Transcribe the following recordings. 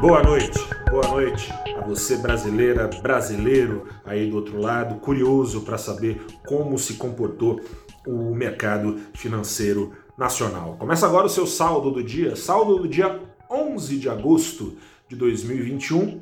Boa noite, boa noite a você brasileira, brasileiro aí do outro lado, curioso para saber como se comportou o mercado financeiro nacional. Começa agora o seu saldo do dia, saldo do dia 11 de agosto de 2021,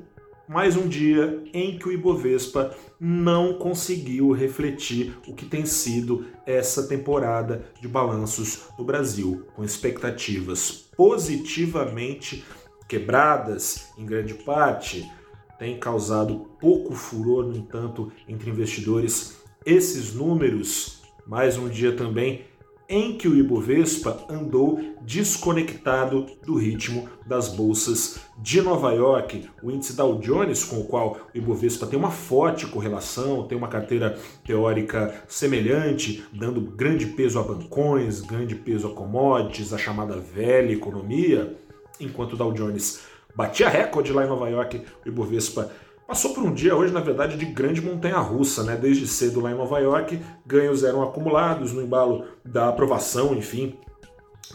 mais um dia em que o Ibovespa não conseguiu refletir o que tem sido essa temporada de balanços no Brasil, com expectativas positivamente quebradas em grande parte, tem causado pouco furor, no entanto, entre investidores. Esses números, mais um dia também em que o Ibovespa andou desconectado do ritmo das bolsas de Nova York. O índice Dow Jones, com o qual o Ibovespa tem uma forte correlação, tem uma carteira teórica semelhante, dando grande peso a bancões, grande peso a commodities, a chamada velha economia, enquanto o Dow Jones batia recorde lá em Nova York, o Ibovespa passou por um dia hoje, na verdade, de grande montanha-russa, né? Desde cedo lá em Nova York, ganhos eram acumulados no embalo da aprovação, enfim,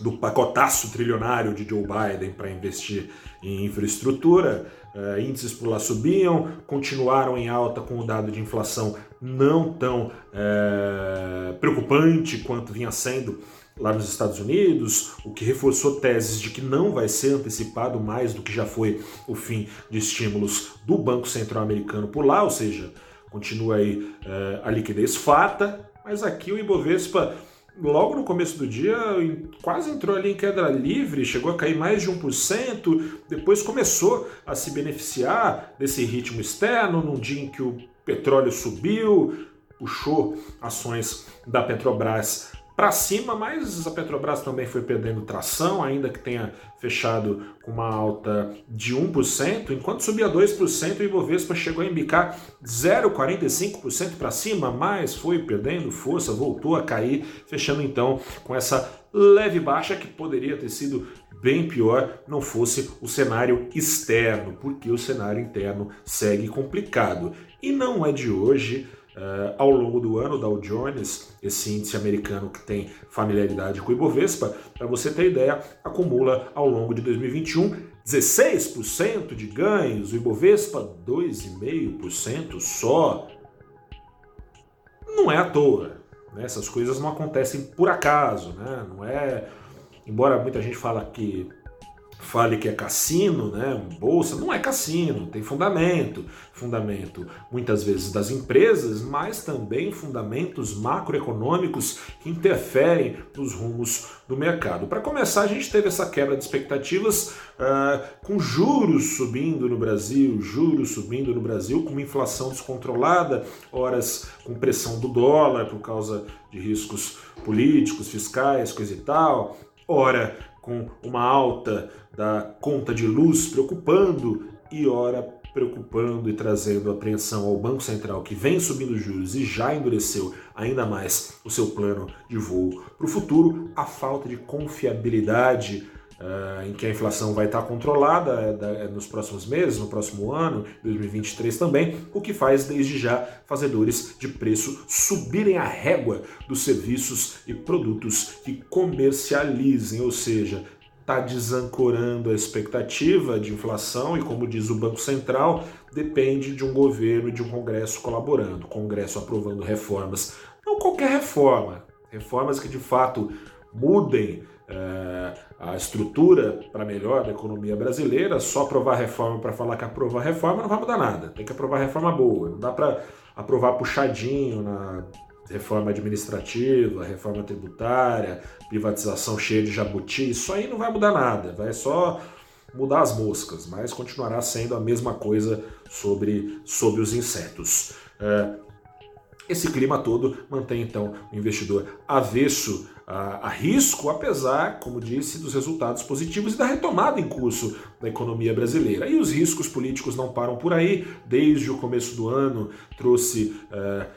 do pacotaço trilionário de Joe Biden para investir em infraestrutura. Uh, índices por lá subiam, continuaram em alta com o dado de inflação não tão uh, preocupante quanto vinha sendo lá nos Estados Unidos, o que reforçou teses de que não vai ser antecipado mais do que já foi o fim de estímulos do Banco Central Americano por lá, ou seja, continua aí é, a liquidez fata, mas aqui o Ibovespa logo no começo do dia quase entrou ali em queda livre, chegou a cair mais de 1%, depois começou a se beneficiar desse ritmo externo, num dia em que o petróleo subiu, puxou ações da Petrobras para cima, mas a Petrobras também foi perdendo tração, ainda que tenha fechado com uma alta de 1%, enquanto subia 2%, o Ibovespa chegou a embicar 0,45% para cima, mas foi perdendo força, voltou a cair, fechando então com essa leve baixa que poderia ter sido bem pior não fosse o cenário externo, porque o cenário interno segue complicado. E não é de hoje Uh, ao longo do ano, Dow Jones, esse índice americano que tem familiaridade com o Ibovespa, para você ter ideia, acumula ao longo de 2021 16% de ganhos, o Ibovespa 2,5% só. Não é à toa, né? essas coisas não acontecem por acaso, né? não é. Embora muita gente fala que fale que é cassino, né, bolsa, não é cassino, tem fundamento, fundamento muitas vezes das empresas, mas também fundamentos macroeconômicos que interferem nos rumos do mercado. Para começar, a gente teve essa quebra de expectativas uh, com juros subindo no Brasil, juros subindo no Brasil, com uma inflação descontrolada, horas com pressão do dólar por causa de riscos políticos, fiscais, coisa e tal, ora com uma alta da conta de luz preocupando e ora preocupando e trazendo apreensão ao Banco Central que vem subindo juros e já endureceu ainda mais o seu plano de voo para o futuro, a falta de confiabilidade uh, em que a inflação vai estar controlada uh, nos próximos meses, no próximo ano, 2023 também, o que faz desde já fazedores de preço subirem a régua dos serviços e produtos que comercializem, ou seja, está desancorando a expectativa de inflação e, como diz o Banco Central, depende de um governo e de um Congresso colaborando, Congresso aprovando reformas. Não qualquer reforma, reformas que de fato mudem é, a estrutura para melhor da economia brasileira. Só aprovar reforma para falar que aprovar reforma não vai mudar nada. Tem que aprovar reforma boa. Não dá para aprovar puxadinho na reforma administrativa, reforma tributária, privatização cheia de jabuti, isso aí não vai mudar nada, vai só mudar as moscas, mas continuará sendo a mesma coisa sobre, sobre os insetos. É, esse clima todo mantém então o investidor avesso a, a, risco, apesar, como disse, dos resultados positivos e da retomada em curso da economia brasileira. E os riscos políticos não param por aí, desde o começo do ano trouxe. É,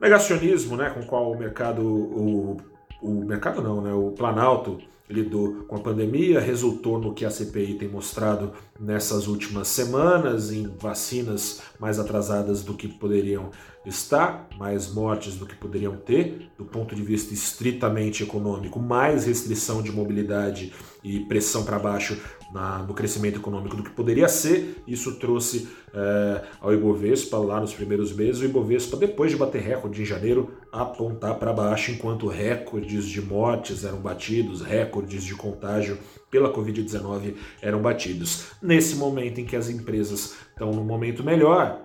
negacionismo, né, com o qual o mercado, o, o mercado não, né, o Planalto lidou com a pandemia, resultou no que a CPI tem mostrado nessas últimas semanas, em vacinas mais atrasadas do que poderiam estar, mais mortes do que poderiam ter, do ponto de vista estritamente econômico, mais restrição de mobilidade e pressão para baixo na, no crescimento econômico do que poderia ser. Isso trouxe é, ao Ibovespa, lá nos primeiros meses, o Ibovespa, depois de bater recorde em janeiro, apontar para baixo, enquanto recordes de mortes eram batidos, recordes de contágio pela Covid-19 eram batidos. Nesse momento em que as empresas estão no momento melhor,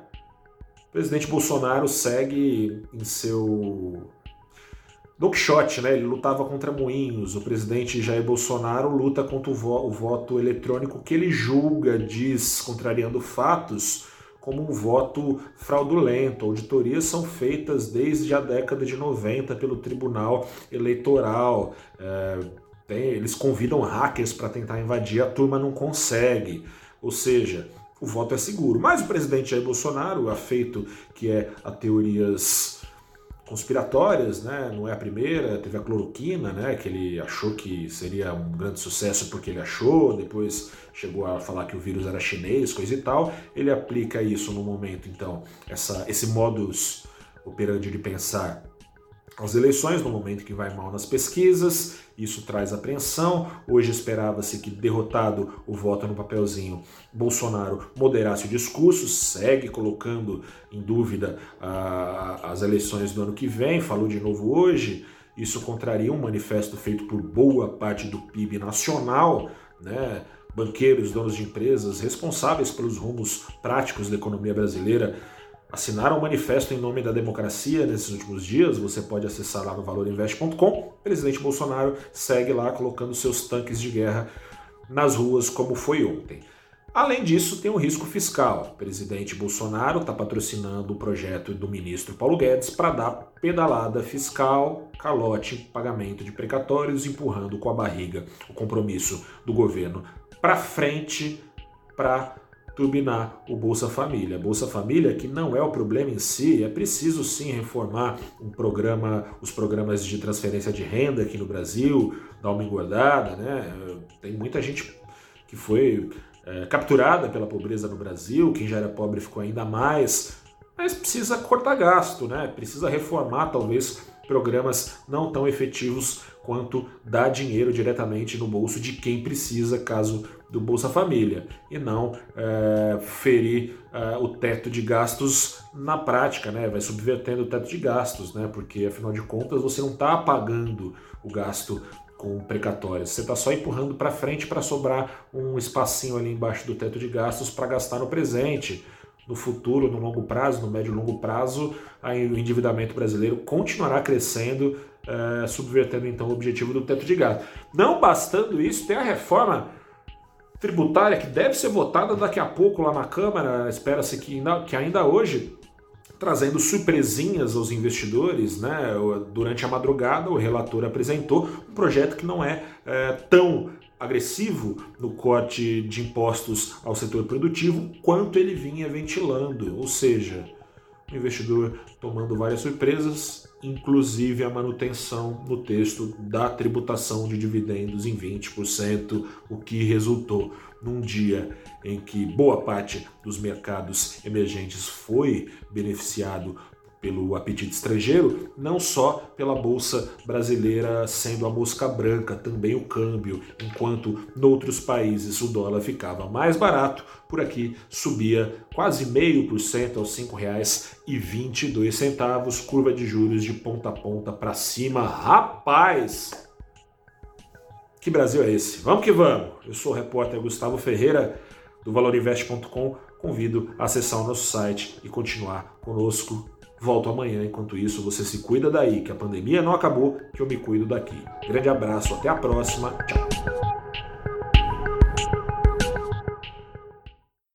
o presidente Bolsonaro segue em seu Don Quixote, né? Ele lutava contra moinhos. O presidente Jair Bolsonaro luta contra o, vo o voto eletrônico que ele julga, diz, contrariando fatos, como um voto fraudulento. Auditorias são feitas desde a década de 90 pelo Tribunal Eleitoral. É, tem, eles convidam hackers para tentar invadir, a turma não consegue. Ou seja, o voto é seguro. Mas o presidente Jair Bolsonaro, afeito que é a teorias conspiratórias, né? Não é a primeira, teve a cloroquina, né? Que ele achou que seria um grande sucesso porque ele achou, depois chegou a falar que o vírus era chinês, coisa e tal. Ele aplica isso no momento, então, essa, esse modus operandi de pensar as eleições, no momento que vai mal nas pesquisas, isso traz apreensão. Hoje esperava-se que, derrotado o voto no papelzinho, Bolsonaro moderasse o discurso, segue colocando em dúvida ah, as eleições do ano que vem, falou de novo hoje. Isso contraria um manifesto feito por boa parte do PIB nacional, né? banqueiros, donos de empresas, responsáveis pelos rumos práticos da economia brasileira assinaram um manifesto em nome da democracia nesses últimos dias. Você pode acessar lá no valorinvest.com. O presidente Bolsonaro segue lá colocando seus tanques de guerra nas ruas, como foi ontem. Além disso, tem um risco fiscal. O presidente Bolsonaro está patrocinando o projeto do ministro Paulo Guedes para dar pedalada fiscal, calote, pagamento de precatórios, empurrando com a barriga o compromisso do governo para frente para turbinar o Bolsa Família. Bolsa Família, que não é o problema em si, é preciso sim reformar um programa, os programas de transferência de renda aqui no Brasil, dar uma engordada, né? Tem muita gente que foi é, capturada pela pobreza no Brasil, quem já era pobre ficou ainda mais, mas precisa cortar gasto, né? Precisa reformar talvez programas não tão efetivos quanto dar dinheiro diretamente no bolso de quem precisa, caso do Bolsa Família, e não é, ferir é, o teto de gastos na prática, né? vai subvertendo o teto de gastos, né? porque afinal de contas você não está apagando o gasto com precatórios, você está só empurrando para frente para sobrar um espacinho ali embaixo do teto de gastos para gastar no presente no futuro, no longo prazo, no médio e longo prazo, o endividamento brasileiro continuará crescendo, é, subvertendo então o objetivo do teto de gasto. Não bastando isso, tem a reforma tributária que deve ser votada daqui a pouco lá na Câmara, espera-se que ainda, que ainda hoje, trazendo surpresinhas aos investidores, né? Durante a madrugada, o relator apresentou um projeto que não é, é tão agressivo no corte de impostos ao setor produtivo quanto ele vinha ventilando, ou seja, investidor tomando várias surpresas, inclusive a manutenção no texto da tributação de dividendos em 20%, o que resultou num dia em que boa parte dos mercados emergentes foi beneficiado pelo apetite estrangeiro, não só pela bolsa brasileira sendo a mosca branca, também o câmbio, enquanto noutros países o dólar ficava mais barato, por aqui subia quase meio por cento aos R$ 5,22, curva de juros de ponta a ponta para cima. Rapaz! Que Brasil é esse? Vamos que vamos! Eu sou o repórter Gustavo Ferreira do valorinvest.com. Convido a acessar o nosso site e continuar conosco Volto amanhã. Enquanto isso, você se cuida daí, que a pandemia não acabou, que eu me cuido daqui. Grande abraço, até a próxima. Tchau.